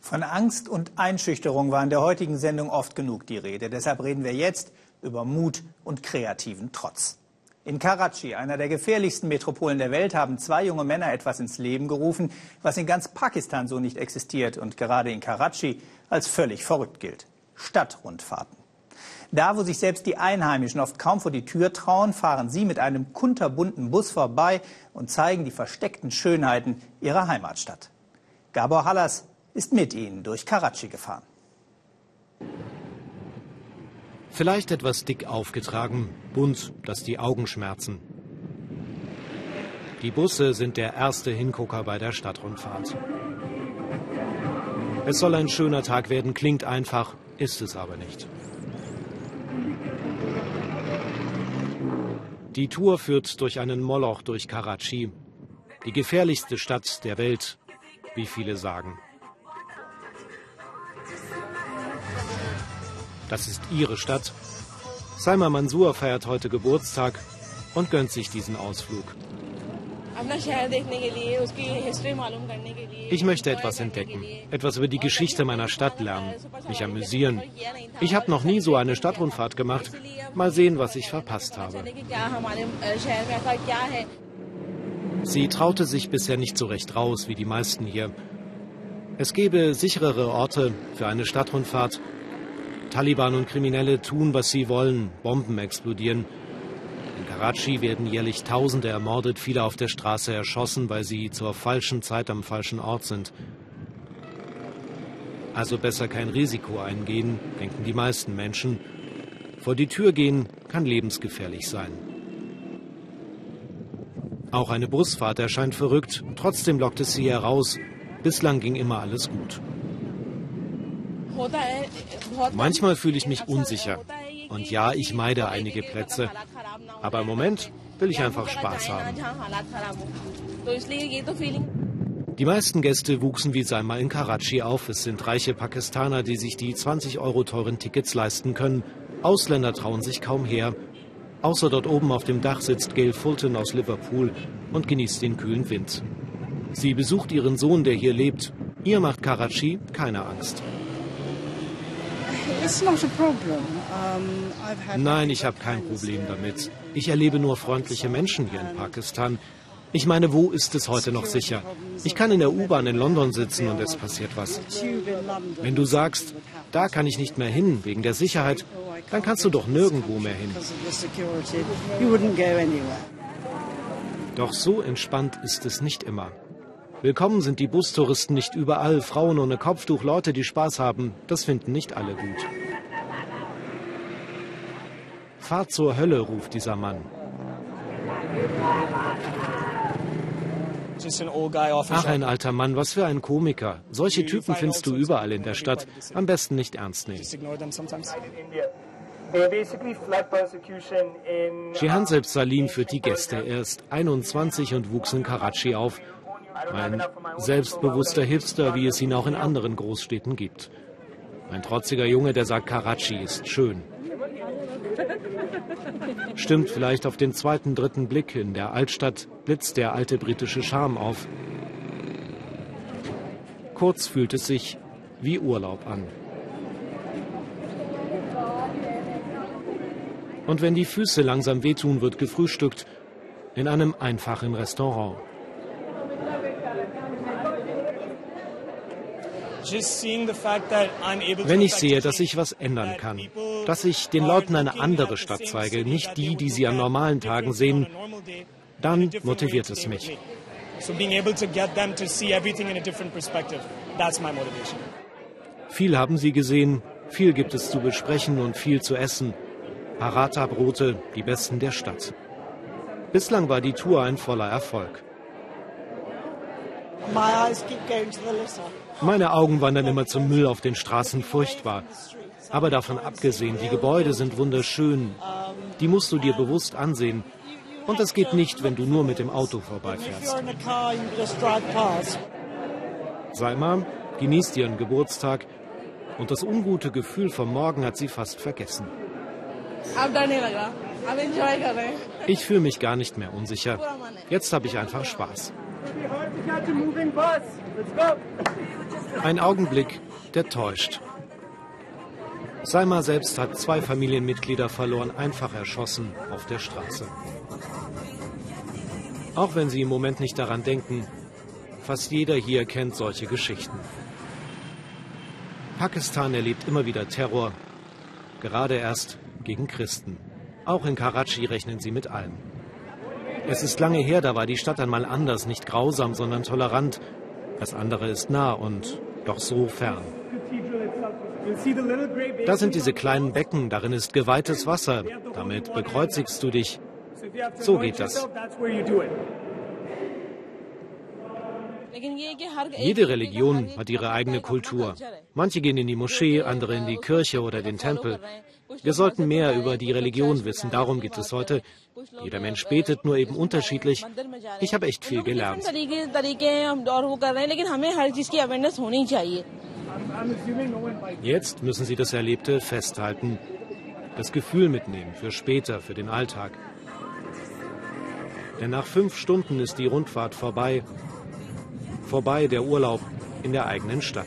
Von Angst und Einschüchterung war in der heutigen Sendung oft genug die Rede. Deshalb reden wir jetzt über Mut und kreativen Trotz. In Karachi, einer der gefährlichsten Metropolen der Welt, haben zwei junge Männer etwas ins Leben gerufen, was in ganz Pakistan so nicht existiert und gerade in Karachi als völlig verrückt gilt. Stadtrundfahrten. Da, wo sich selbst die Einheimischen oft kaum vor die Tür trauen, fahren sie mit einem kunterbunten Bus vorbei und zeigen die versteckten Schönheiten ihrer Heimatstadt. Gabor Hallas ist mit ihnen durch Karachi gefahren. Vielleicht etwas dick aufgetragen, bunt, dass die Augen schmerzen. Die Busse sind der erste Hingucker bei der Stadtrundfahrt. Es soll ein schöner Tag werden, klingt einfach, ist es aber nicht. Die Tour führt durch einen Moloch durch Karachi, die gefährlichste Stadt der Welt, wie viele sagen. Das ist ihre Stadt. Saima Mansour feiert heute Geburtstag und gönnt sich diesen Ausflug. Ich möchte etwas entdecken, etwas über die Geschichte meiner Stadt lernen, mich amüsieren. Ich habe noch nie so eine Stadtrundfahrt gemacht. Mal sehen, was ich verpasst habe. Sie traute sich bisher nicht so recht raus wie die meisten hier. Es gäbe sicherere Orte für eine Stadtrundfahrt. Taliban und Kriminelle tun, was sie wollen, Bomben explodieren. In Karachi werden jährlich Tausende ermordet, viele auf der Straße erschossen, weil sie zur falschen Zeit am falschen Ort sind. Also besser kein Risiko eingehen, denken die meisten Menschen. Vor die Tür gehen kann lebensgefährlich sein. Auch eine Busfahrt erscheint verrückt, trotzdem lockt es sie heraus. Bislang ging immer alles gut. Manchmal fühle ich mich unsicher. Und ja, ich meide einige Plätze. Aber im Moment will ich einfach Spaß haben. Die meisten Gäste wuchsen wie Salma in Karachi auf. Es sind reiche Pakistaner, die sich die 20 Euro teuren Tickets leisten können. Ausländer trauen sich kaum her. Außer dort oben auf dem Dach sitzt Gail Fulton aus Liverpool und genießt den kühlen Wind. Sie besucht ihren Sohn, der hier lebt. Ihr macht Karachi keine Angst. Nein, ich habe kein Problem damit. Ich erlebe nur freundliche Menschen hier in Pakistan. Ich meine, wo ist es heute noch sicher? Ich kann in der U-Bahn in London sitzen und es passiert was. Wenn du sagst, da kann ich nicht mehr hin wegen der Sicherheit, dann kannst du doch nirgendwo mehr hin. Doch so entspannt ist es nicht immer. Willkommen sind die Bustouristen nicht überall. Frauen ohne Kopftuch, Leute, die Spaß haben. Das finden nicht alle gut. Fahr zur Hölle, ruft dieser Mann. Ach, ein alter Mann, was für ein Komiker. Solche Typen findest du überall in der Stadt. Am besten nicht ernst nehmen. Shehan selbst Salim führt die Gäste. Er ist 21 und wuchs in Karachi auf. Ein selbstbewusster Hipster, wie es ihn auch in anderen Großstädten gibt. Ein trotziger Junge, der sagt, Karachi ist schön. Stimmt vielleicht auf den zweiten, dritten Blick. In der Altstadt blitzt der alte britische Charme auf. Kurz fühlt es sich wie Urlaub an. Und wenn die Füße langsam wehtun, wird gefrühstückt in einem einfachen Restaurant. Wenn ich sehe, dass ich was ändern kann, dass ich den Leuten eine andere Stadt zeige, nicht die, die sie an normalen Tagen sehen, dann motiviert es mich. Viel haben sie gesehen, viel gibt es zu besprechen und viel zu essen. Paratha-Brote, die besten der Stadt. Bislang war die Tour ein voller Erfolg. Meine Augen wandern immer zum Müll auf den Straßen furchtbar. Aber davon abgesehen, die Gebäude sind wunderschön. Die musst du dir bewusst ansehen. Und das geht nicht, wenn du nur mit dem Auto vorbeifährst. Salma genießt ihren Geburtstag und das ungute Gefühl vom Morgen hat sie fast vergessen. Ich fühle mich gar nicht mehr unsicher. Jetzt habe ich einfach Spaß. Ein Augenblick, der täuscht. Saima selbst hat zwei Familienmitglieder verloren, einfach erschossen auf der Straße. Auch wenn Sie im Moment nicht daran denken, fast jeder hier kennt solche Geschichten. Pakistan erlebt immer wieder Terror, gerade erst gegen Christen. Auch in Karachi rechnen sie mit allem. Es ist lange her, da war die Stadt einmal anders, nicht grausam, sondern tolerant. Das andere ist nah und doch so fern. Da sind diese kleinen Becken, darin ist geweihtes Wasser. Damit bekreuzigst du dich. So geht das. Jede Religion hat ihre eigene Kultur. Manche gehen in die Moschee, andere in die Kirche oder den Tempel. Wir sollten mehr über die Religion wissen, darum geht es heute. Jeder Mensch betet nur eben unterschiedlich. Ich habe echt viel gelernt. Jetzt müssen Sie das Erlebte festhalten. Das Gefühl mitnehmen für später, für den Alltag. Denn nach fünf Stunden ist die Rundfahrt vorbei. Vorbei der Urlaub in der eigenen Stadt.